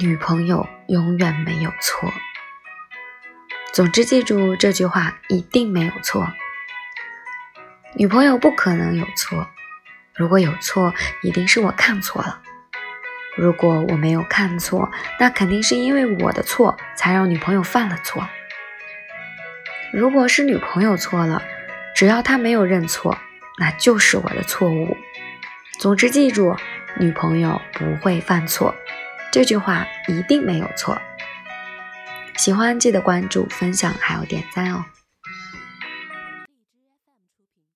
女朋友永远没有错。总之，记住这句话，一定没有错。女朋友不可能有错，如果有错，一定是我看错了。如果我没有看错，那肯定是因为我的错，才让女朋友犯了错。如果是女朋友错了，只要她没有认错，那就是我的错误。总之，记住，女朋友不会犯错，这句话一定没有错。喜欢记得关注、分享还有点赞哦。